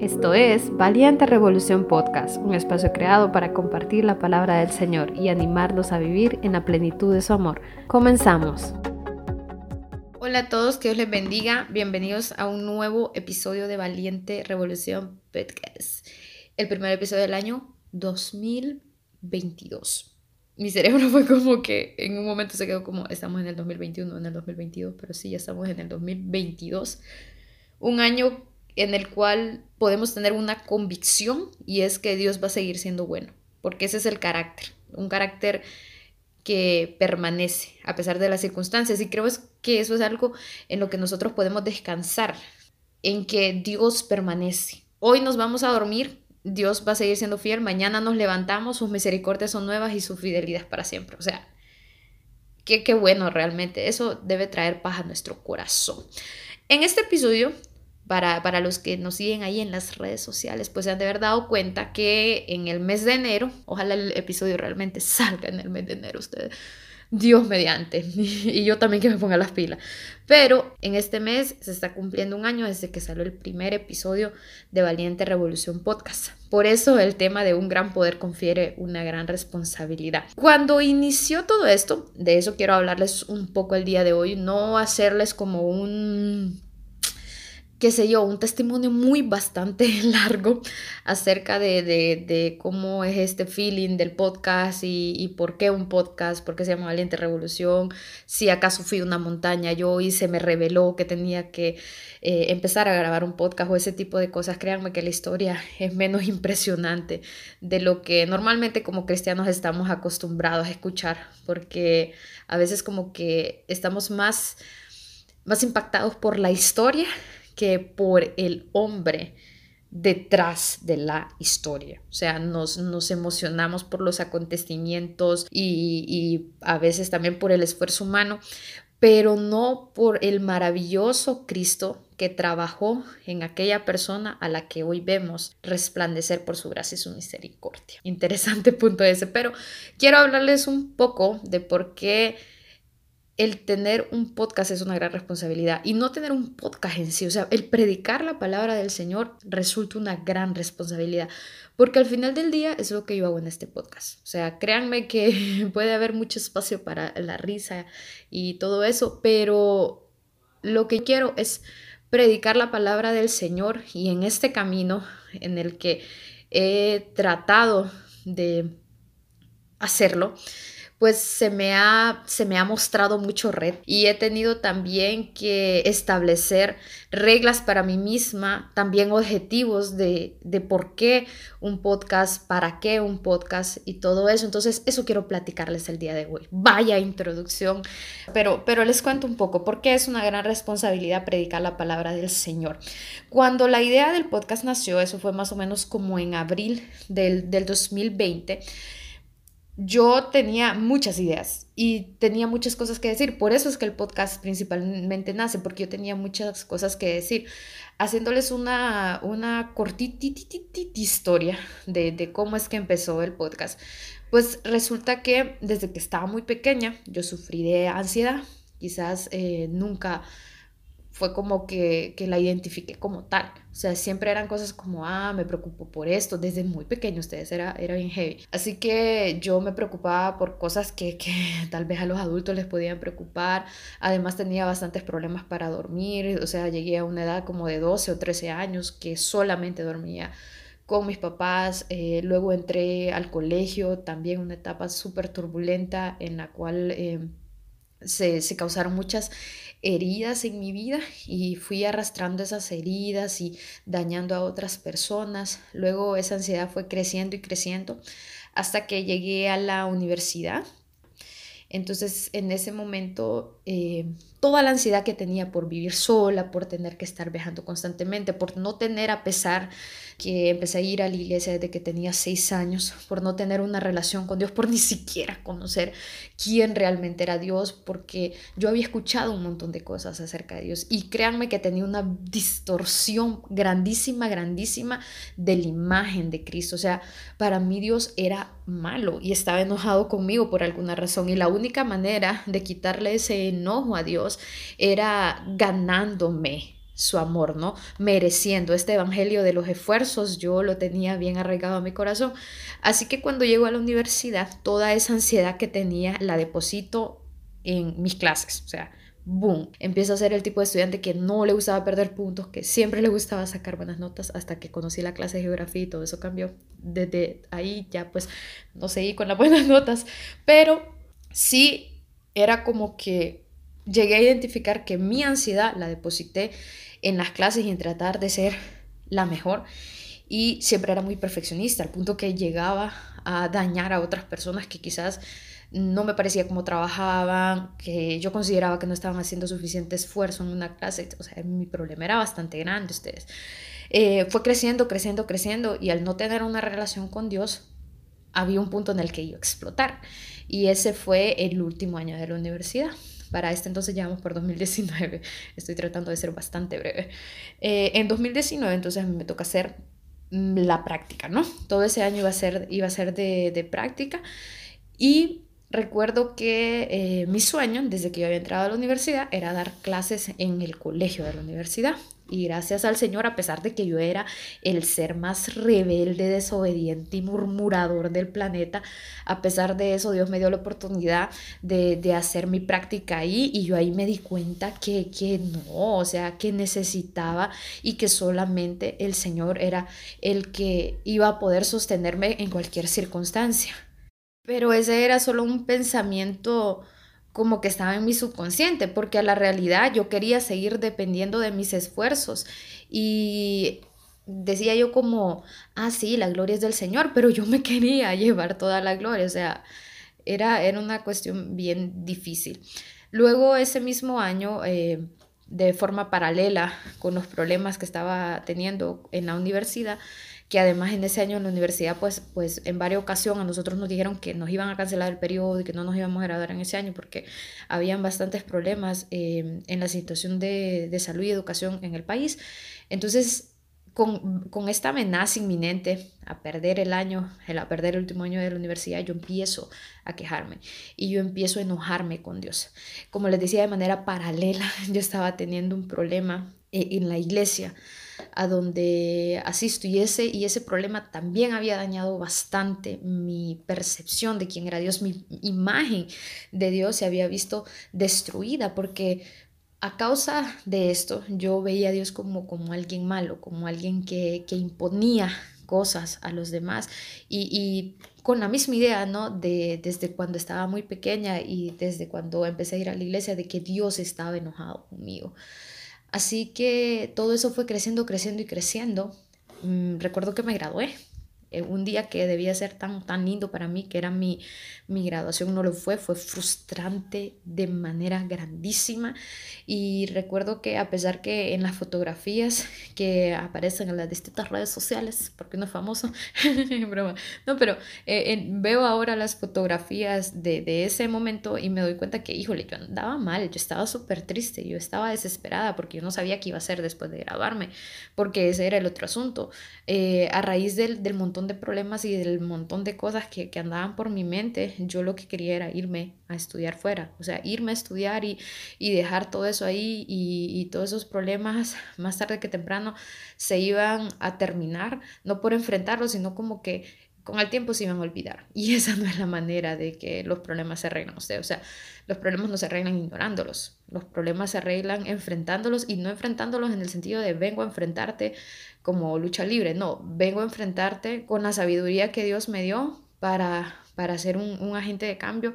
Esto es Valiente Revolución Podcast, un espacio creado para compartir la palabra del Señor y animarlos a vivir en la plenitud de su amor. Comenzamos. Hola a todos, que Dios les bendiga. Bienvenidos a un nuevo episodio de Valiente Revolución Podcast. El primer episodio del año 2022. Mi cerebro fue como que en un momento se quedó como estamos en el 2021, en el 2022, pero sí, ya estamos en el 2022. Un año en el cual podemos tener una convicción y es que Dios va a seguir siendo bueno, porque ese es el carácter, un carácter que permanece a pesar de las circunstancias y creo que eso es algo en lo que nosotros podemos descansar, en que Dios permanece. Hoy nos vamos a dormir, Dios va a seguir siendo fiel, mañana nos levantamos, sus misericordias son nuevas y su fidelidad para siempre. O sea, qué, qué bueno realmente, eso debe traer paz a nuestro corazón. En este episodio para, los que nos siguen ahí en las redes sociales, pues se han de haber dado cuenta que en el mes de enero, ojalá el episodio realmente salga en el mes de enero, ustedes. Dios mediante, y yo también que me ponga las pilas. Pero en este mes se está cumpliendo un año desde que salió el primer episodio de Valiente Revolución Podcast. Por eso el tema de un gran poder confiere una gran responsabilidad. Cuando inició todo esto, de eso quiero hablarles un poco el día de hoy, no hacerles como un qué sé yo, un testimonio muy bastante largo acerca de, cómo es este feeling del podcast y, por qué un podcast, por qué se llama Valiente Revolución, si acaso fui una montaña yo y se me reveló que tenía que eh, empezar a grabar un podcast o ese tipo de cosas. Créanme que la historia es menos impresionante de lo que normalmente como cristianos estamos acostumbrados a escuchar, porque a veces como que estamos más, más impactados por la historia que por el hombre detrás de la historia. O sea, nos, nos emocionamos por los acontecimientos y, y, a veces también por el esfuerzo humano, pero no por el maravilloso Cristo que trabajó en aquella persona a la que hoy vemos resplandecer por su gracia y su misericordia. Interesante punto ese, pero quiero hablarles un poco de por qué el tener un podcast es una gran responsabilidad y no tener un podcast en sí, o sea, el predicar la palabra del Señor resulta una gran responsabilidad, porque al final del día es lo que yo hago en este podcast. O sea, créanme que puede haber mucho espacio para la risa y todo eso, pero lo que quiero es predicar la palabra del Señor y en este camino en el que he tratado de hacerlo, pues se me ha, se me ha mostrado mucho red y he tenido también que establecer reglas para mí misma, también objetivos de, de por qué un podcast, para qué un podcast y todo eso. Entonces, eso quiero platicarles el día de hoy. Vaya introducción, pero, pero les cuento un poco por qué es una gran responsabilidad predicar la palabra del Señor. Cuando la idea del podcast nació, eso fue más o menos como en abril del, del 2020, yo tenía muchas ideas y tenía muchas cosas que decir. Por eso es que el podcast principalmente nace, porque yo tenía muchas cosas que decir. Haciéndoles una, una historia de, de cómo es que empezó el podcast. Pues resulta que desde que estaba muy pequeña yo sufrí de ansiedad. Quizás eh, nunca fue como que, la identifiqué como tal. O sea, siempre eran cosas como, ah, me preocupo por esto, desde muy pequeño ustedes, era, era bien heavy. Así que yo me preocupaba por cosas que, que tal vez a los adultos les podían preocupar. Además tenía bastantes problemas para dormir, o sea, llegué a una edad como de 12 o 13 años que solamente dormía con mis papás, eh, luego entré al colegio, también una etapa súper turbulenta en la cual eh, se, se, causaron muchas heridas en mi vida y fui arrastrando esas heridas y dañando a otras personas. Luego esa ansiedad fue creciendo y creciendo hasta que llegué a la universidad. Entonces en ese momento eh, toda la ansiedad que tenía por vivir sola, por tener que estar viajando constantemente, por no tener a pesar que empecé a ir a la iglesia desde que tenía seis años, por no tener una relación con Dios, por ni siquiera conocer quién realmente era Dios, porque yo había escuchado un montón de cosas acerca de Dios y créanme que tenía una distorsión grandísima, grandísima de la imagen de Cristo. O sea, para mí Dios era malo y estaba enojado conmigo por alguna razón y la única manera de quitarle ese enojo a Dios era ganándome su amor, ¿no? Mereciendo este evangelio de los esfuerzos, yo lo tenía bien arraigado a mi corazón. Así que cuando llego a la universidad, toda esa ansiedad que tenía la deposito en mis clases, o sea, boom, empiezo a ser el tipo de estudiante que no le gustaba perder puntos, que siempre le gustaba sacar buenas notas hasta que conocí la clase de geografía y todo eso cambió. Desde ahí ya pues no seguí con las buenas notas, pero sí era como que llegué a identificar que mi ansiedad la deposité en las clases y en tratar de ser la mejor. Y siempre era muy perfeccionista, al punto que llegaba a dañar a otras personas que quizás no me parecía cómo trabajaban, que yo consideraba que no estaban haciendo suficiente esfuerzo en una clase. O sea, mi problema era bastante grande, ustedes. Eh, fue creciendo, creciendo, creciendo y al no tener una relación con Dios, había un punto en el que iba a explotar. Y ese fue el último año de la universidad. Para este entonces llevamos por 2019. Estoy tratando de ser bastante breve. Eh, en 2019 entonces me toca hacer mm, la práctica, ¿no? Todo ese año iba a ser, iba a ser de, de práctica y recuerdo que eh, mi sueño desde que yo había entrado a la universidad era dar clases en el colegio de la universidad. Y gracias al Señor, a pesar de que yo era el ser más rebelde, desobediente y murmurador del planeta, a pesar de eso, Dios me dio la oportunidad de, de hacer mi práctica ahí y yo ahí me di cuenta que, que no, o sea, que necesitaba y que solamente el Señor era el que iba a poder sostenerme en cualquier circunstancia. Pero ese era solo un pensamiento como que estaba en mi subconsciente, porque a la realidad yo quería seguir dependiendo de mis esfuerzos y decía yo como, ah, sí, la gloria es del Señor, pero yo me quería llevar toda la gloria, o sea, era, era una cuestión bien difícil. Luego ese mismo año, eh, de forma paralela con los problemas que estaba teniendo en la universidad, que además en ese año en la universidad, pues, pues en varias ocasiones a nosotros nos dijeron que nos iban a cancelar el periodo y que no nos íbamos a graduar en ese año porque habían bastantes problemas eh, en la situación de, de, salud y educación en el país. Entonces, con, con, esta amenaza inminente a perder el año, a perder el último año de la universidad, yo empiezo a quejarme y yo empiezo a enojarme con Dios. Como les decía, de manera paralela, yo estaba teniendo un problema eh, en la iglesia a donde asisto y ese, y ese problema también había dañado bastante mi percepción de quién era Dios, mi imagen de Dios se había visto destruida porque a causa de esto yo veía a Dios como, como alguien malo, como alguien que, que imponía cosas a los demás y, y, con la misma idea, ¿no? De desde cuando estaba muy pequeña y desde cuando empecé a ir a la iglesia de que Dios estaba enojado conmigo. Así que todo eso fue creciendo, creciendo y creciendo. Mm, recuerdo que me gradué un día que debía ser tan, tan lindo para mí, que era mi, mi graduación, no lo fue, fue frustrante de manera grandísima. Y recuerdo que a pesar que en las fotografías que aparecen en las distintas redes sociales, porque no es famoso, broma, no, pero eh, veo ahora las fotografías de, de, ese momento y me doy cuenta que, híjole, yo andaba mal, yo estaba súper triste, yo estaba desesperada porque yo no sabía qué iba a hacer después de graduarme, porque ese era el otro asunto. Eh, a raíz del, del montón de problemas y del montón de cosas que, que, andaban por mi mente, yo lo que quería era irme a estudiar fuera, o sea, irme a estudiar y, y dejar todo eso ahí y, y, todos esos problemas más tarde que temprano se iban a terminar, no por enfrentarlos, sino como que con el tiempo se iban a olvidar. Y esa no es la manera de que los problemas se arreglan. Sea, o sea, los problemas no se arreglan ignorándolos. Los problemas se arreglan enfrentándolos y no enfrentándolos en el sentido de vengo a enfrentarte como lucha libre. No, vengo a enfrentarte con la sabiduría que Dios me dio para, para ser un, un agente de cambio.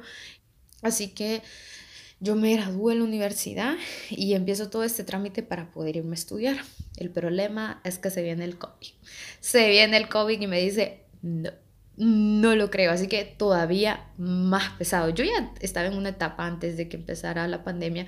Así que yo me gradué en la universidad y empiezo todo este trámite para poder irme a estudiar. El problema es que se viene el COVID. Se viene el COVID y me dice, no, no lo creo, así que todavía más pesado. Yo ya estaba en una etapa antes de que empezara la pandemia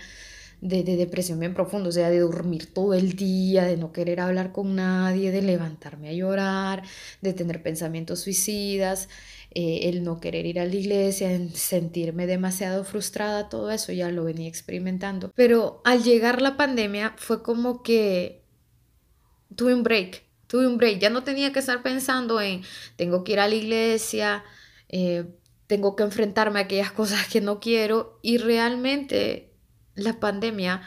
de, de, depresión bien profunda, o sea, de dormir todo el día, de no querer hablar con nadie, de levantarme a llorar, de tener pensamientos suicidas, eh, el no querer ir a la iglesia, sentirme demasiado frustrada, todo eso ya lo venía experimentando. Pero al llegar la pandemia fue como que tuve un break tuve un break, ya no tenía que estar pensando en tengo que ir a la iglesia, eh, tengo que enfrentarme a aquellas cosas que no quiero. Y realmente la pandemia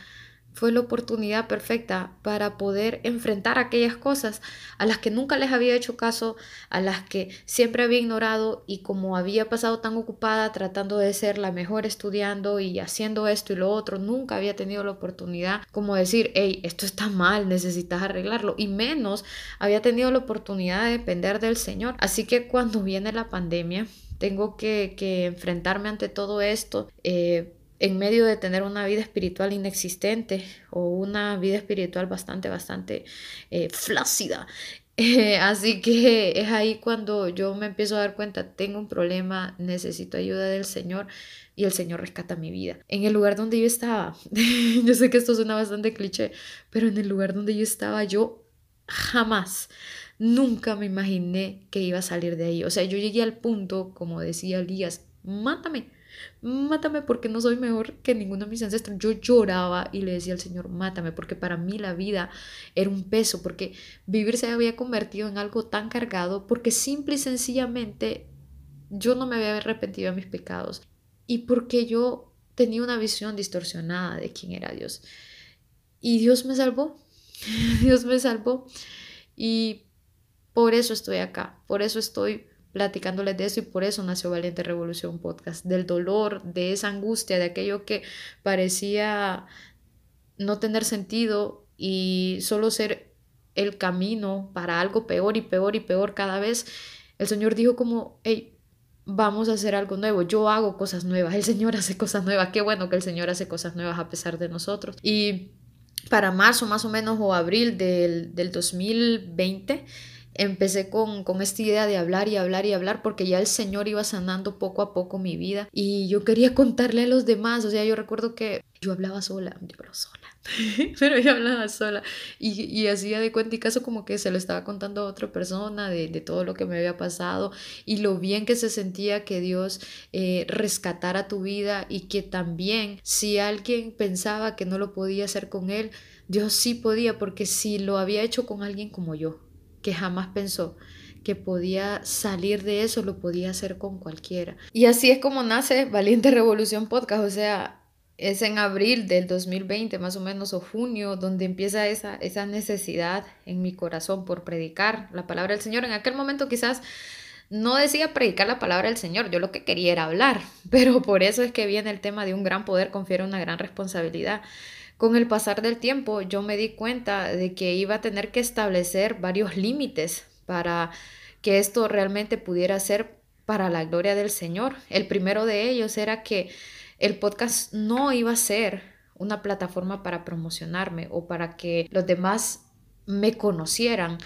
fue la oportunidad perfecta para poder enfrentar aquellas cosas a las que nunca les había hecho caso, a las que siempre había ignorado y como había pasado tan ocupada tratando de ser la mejor estudiando y haciendo esto y lo otro, nunca había tenido la oportunidad como decir, hey, esto está mal, necesitas arreglarlo y menos había tenido la oportunidad de depender del Señor. Así que cuando viene la pandemia, tengo que, que enfrentarme ante todo esto. Eh, en medio de tener una vida espiritual inexistente o una vida espiritual bastante, bastante eh, flácida. Eh, así que es ahí cuando yo me empiezo a dar cuenta, tengo un problema, necesito ayuda del Señor y el Señor rescata mi vida. En el lugar donde yo estaba, yo sé que esto suena bastante cliché, pero en el lugar donde yo estaba yo jamás, nunca me imaginé que iba a salir de ahí. O sea, yo llegué al punto, como decía Elías, mátame mátame porque no soy mejor que ninguno de mis ancestros. Yo lloraba y le decía al Señor, mátame, porque para mí la vida era un peso, porque vivir se había convertido en algo tan cargado, porque simple y sencillamente yo no me había arrepentido de mis pecados y porque yo tenía una visión distorsionada de quién era Dios. Y Dios me salvó, Dios me salvó y por eso estoy acá, por eso estoy platicándoles de eso y por eso nació Valiente Revolución Podcast, del dolor, de esa angustia, de aquello que parecía no tener sentido y solo ser el camino para algo peor y peor y peor cada vez. El Señor dijo como, hey, vamos a hacer algo nuevo, yo hago cosas nuevas, el Señor hace cosas nuevas, qué bueno que el Señor hace cosas nuevas a pesar de nosotros. Y para marzo más o menos o abril del, del 2020, empecé con, con, esta idea de hablar y hablar y hablar porque ya el Señor iba sanando poco a poco mi vida y yo quería contarle a los demás, o sea, yo recuerdo que yo hablaba sola, yo hablaba sola, pero yo hablaba sola y, y, hacía de cuenta y caso como que se lo estaba contando a otra persona de, de, todo lo que me había pasado y lo bien que se sentía que Dios eh, rescatara tu vida y que también si alguien pensaba que no lo podía hacer con Él, Dios sí podía porque si lo había hecho con alguien como yo, que jamás pensó que podía salir de eso, lo podía hacer con cualquiera. Y así es como nace Valiente Revolución Podcast, o sea, es en abril del 2020 más o menos o junio donde empieza esa, esa necesidad en mi corazón por predicar la palabra del Señor. En aquel momento quizás no decía predicar la palabra del Señor, yo lo que quería era hablar, pero por eso es que viene el tema de un gran poder confiere una gran responsabilidad. Con el pasar del tiempo yo me di cuenta de que iba a tener que establecer varios límites para que esto realmente pudiera ser para la gloria del Señor. El primero de ellos era que el podcast no iba a ser una plataforma para promocionarme o para que los demás me conocieran,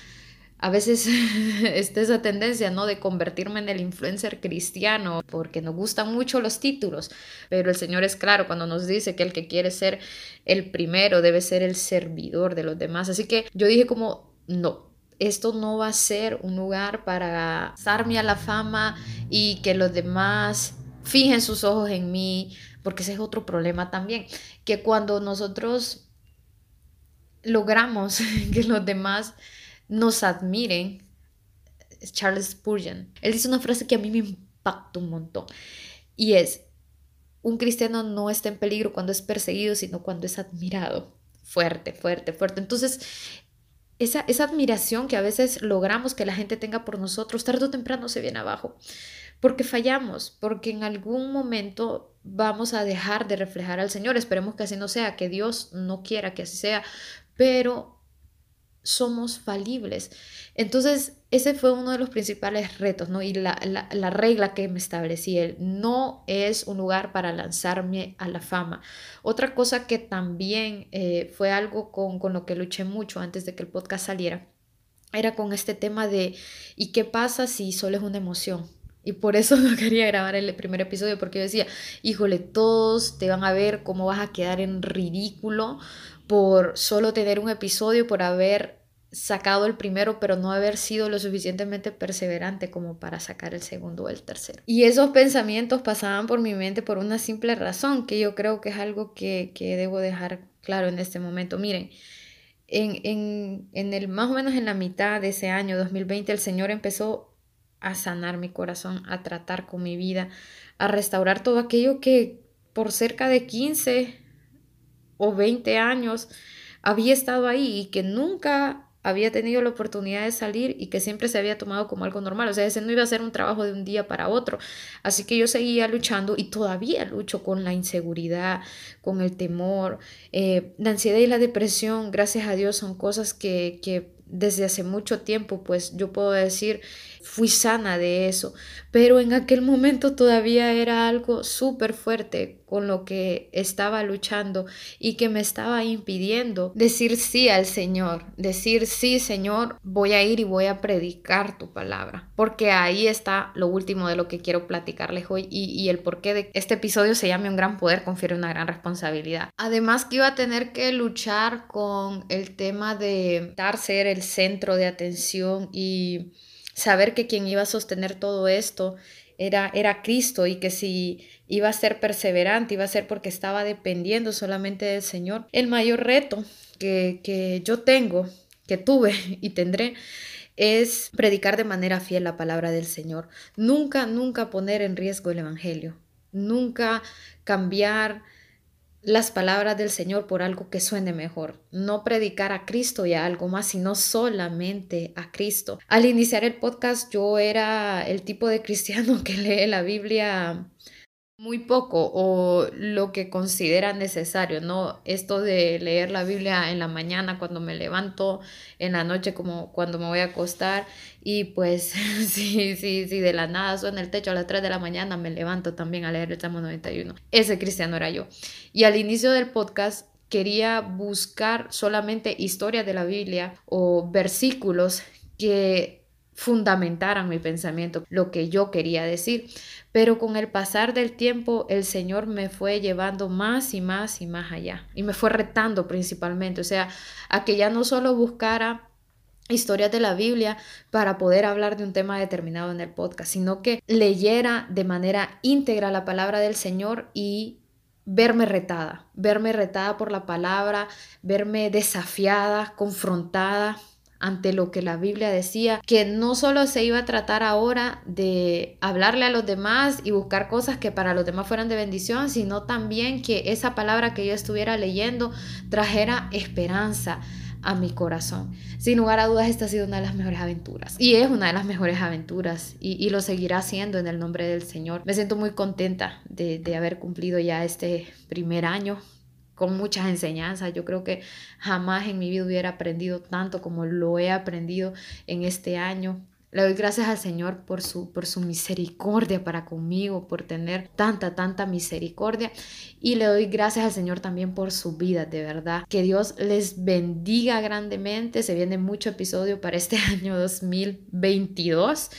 a veces está esa tendencia, ¿no? De convertirme en el influencer cristiano, porque nos gustan mucho los títulos, pero el Señor es claro cuando nos dice que el que quiere ser el primero debe ser el servidor de los demás. Así que yo dije como, no, esto no va a ser un lugar para darme a la fama y que los demás fijen sus ojos en mí, porque ese es otro problema también, que cuando nosotros logramos que los demás nos admiren, es Charles Spurgeon. Él dice una frase que a mí me impacta un montón y es, un cristiano no está en peligro cuando es perseguido, sino cuando es admirado. Fuerte, fuerte, fuerte. Entonces, esa, esa admiración que a veces logramos que la gente tenga por nosotros, tarde o temprano se viene abajo. Porque fallamos, porque en algún momento vamos a dejar de reflejar al Señor. Esperemos que así no sea, que Dios no quiera que así sea, pero somos falibles. Entonces, ese fue uno de los principales retos, ¿no? Y la, la, regla que me establecí, el no es un lugar para lanzarme a la fama. Otra cosa que también eh, fue algo con, con lo que luché mucho antes de que el podcast saliera, era con este tema de ¿y qué pasa si solo es una emoción? Y por eso no quería grabar el primer episodio, porque yo decía, híjole, todos te van a ver cómo vas a quedar en ridículo por solo tener un episodio, por haber sacado el primero, pero no haber sido lo suficientemente perseverante como para sacar el segundo o el tercero. Y esos pensamientos pasaban por mi mente por una simple razón, que yo creo que es algo que, que debo dejar claro en este momento. Miren, en, en, en el más o menos en la mitad de ese año 2020, el Señor empezó a sanar mi corazón, a tratar con mi vida, a restaurar todo aquello que por cerca de 15 o 20 años había estado ahí y que nunca había tenido la oportunidad de salir y que siempre se había tomado como algo normal. O sea, ese no iba a ser un trabajo de un día para otro. Así que yo seguía luchando y todavía lucho con la inseguridad, con el temor. Eh, la ansiedad y la depresión, gracias a Dios, son cosas que, que desde hace mucho tiempo, pues yo puedo decir, fui sana de eso, pero en aquel momento todavía era algo súper fuerte con lo que estaba luchando y que me estaba impidiendo decir sí al Señor, decir sí Señor, voy a ir y voy a predicar tu palabra, porque ahí está lo último de lo que quiero platicarles hoy y, y el porqué de este episodio se llame un gran poder, confiere una gran responsabilidad. Además que iba a tener que luchar con el tema de dar ser el centro de atención y saber que quien iba a sostener todo esto era, era Cristo y que si iba a ser perseverante, iba a ser porque estaba dependiendo solamente del Señor. El mayor reto que, que yo tengo, que tuve y tendré, es predicar de manera fiel la palabra del Señor. Nunca, nunca poner en riesgo el Evangelio. Nunca cambiar las palabras del Señor por algo que suene mejor. No predicar a Cristo y a algo más, sino solamente a Cristo. Al iniciar el podcast yo era el tipo de cristiano que lee la Biblia muy poco o lo que considera necesario, ¿no? Esto de leer la Biblia en la mañana cuando me levanto, en la noche como cuando me voy a acostar y pues sí, sí, sí, de la nada suena el techo a las 3 de la mañana, me levanto también a leer el Salmo 91. Ese cristiano era yo. Y al inicio del podcast quería buscar solamente historias de la Biblia o versículos que fundamentaran mi pensamiento, lo que yo quería decir. Pero con el pasar del tiempo, el Señor me fue llevando más y más y más allá. Y me fue retando principalmente. O sea, a que ya no solo buscara historias de la Biblia para poder hablar de un tema determinado en el podcast, sino que leyera de manera íntegra la palabra del Señor y verme retada, verme retada por la palabra, verme desafiada, confrontada ante lo que la Biblia decía, que no solo se iba a tratar ahora de hablarle a los demás y buscar cosas que para los demás fueran de bendición, sino también que esa palabra que yo estuviera leyendo trajera esperanza a mi corazón. Sin lugar a dudas, esta ha sido una de las mejores aventuras. Y es una de las mejores aventuras y, y lo seguirá siendo en el nombre del Señor. Me siento muy contenta de, de haber cumplido ya este primer año con muchas enseñanzas. Yo creo que jamás en mi vida hubiera aprendido tanto como lo he aprendido en este año. Le doy gracias al Señor por su, por su misericordia para conmigo, por tener tanta, tanta misericordia. Y le doy gracias al Señor también por su vida, de verdad. Que Dios les bendiga grandemente. Se viene mucho episodio para este año 2022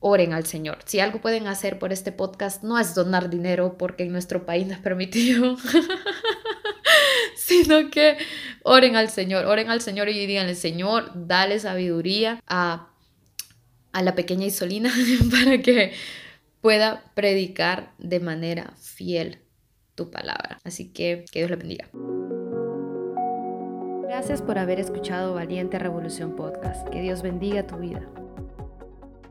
oren al Señor. Si algo pueden hacer por este podcast, no es donar dinero porque en nuestro país no es permitido. sino que oren al Señor, oren al Señor y díganle, Señor, dale sabiduría a, a la pequeña Isolina para que pueda predicar de manera fiel tu palabra. Así que que Dios le bendiga. Gracias por haber escuchado Valiente Revolución Podcast. Que Dios bendiga tu vida.